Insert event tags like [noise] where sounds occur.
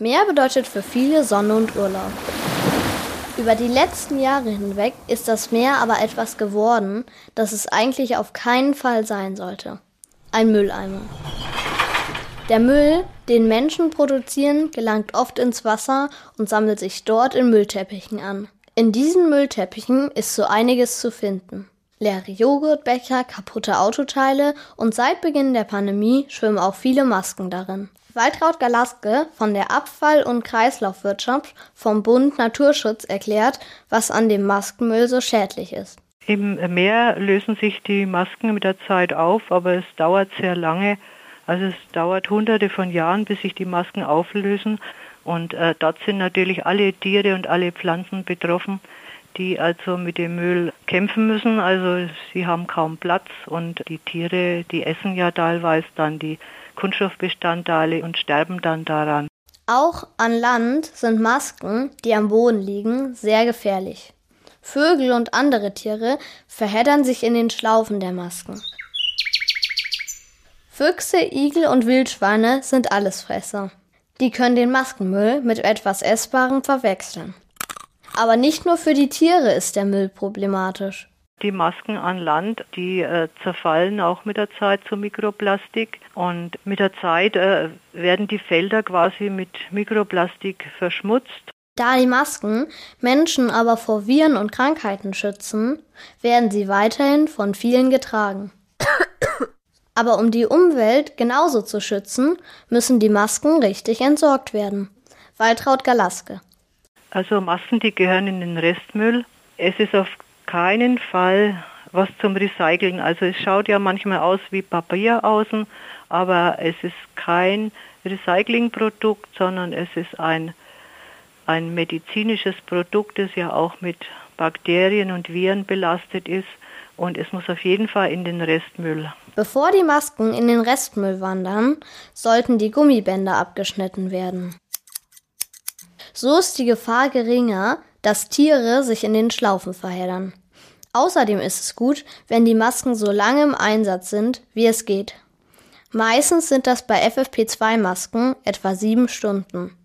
Meer bedeutet für viele Sonne und Urlaub. Über die letzten Jahre hinweg ist das Meer aber etwas geworden, das es eigentlich auf keinen Fall sein sollte. Ein Mülleimer. Der Müll, den Menschen produzieren, gelangt oft ins Wasser und sammelt sich dort in Müllteppichen an. In diesen Müllteppichen ist so einiges zu finden. Leere Joghurtbecher, kaputte Autoteile und seit Beginn der Pandemie schwimmen auch viele Masken darin. Waltraud Galaske von der Abfall- und Kreislaufwirtschaft vom Bund Naturschutz erklärt, was an dem Maskenmüll so schädlich ist. Im Meer lösen sich die Masken mit der Zeit auf, aber es dauert sehr lange. Also es dauert hunderte von Jahren, bis sich die Masken auflösen. Und äh, dort sind natürlich alle Tiere und alle Pflanzen betroffen die also mit dem Müll kämpfen müssen. Also sie haben kaum Platz und die Tiere, die essen ja teilweise dann die Kunststoffbestandteile und sterben dann daran. Auch an Land sind Masken, die am Boden liegen, sehr gefährlich. Vögel und andere Tiere verheddern sich in den Schlaufen der Masken. Füchse, Igel und Wildschweine sind Allesfresser. Die können den Maskenmüll mit etwas Essbarem verwechseln. Aber nicht nur für die Tiere ist der Müll problematisch. Die Masken an Land, die äh, zerfallen auch mit der Zeit zu Mikroplastik und mit der Zeit äh, werden die Felder quasi mit Mikroplastik verschmutzt. Da die Masken Menschen aber vor Viren und Krankheiten schützen, werden sie weiterhin von vielen getragen. [coughs] aber um die Umwelt genauso zu schützen, müssen die Masken richtig entsorgt werden. Waltraud Galaske also Massen, die gehören in den Restmüll. Es ist auf keinen Fall was zum Recyceln. Also es schaut ja manchmal aus wie Papier außen, aber es ist kein Recyclingprodukt, sondern es ist ein, ein medizinisches Produkt, das ja auch mit Bakterien und Viren belastet ist. Und es muss auf jeden Fall in den Restmüll. Bevor die Masken in den Restmüll wandern, sollten die Gummibänder abgeschnitten werden. So ist die Gefahr geringer, dass Tiere sich in den Schlaufen verheddern. Außerdem ist es gut, wenn die Masken so lange im Einsatz sind, wie es geht. Meistens sind das bei FFP2-Masken etwa sieben Stunden.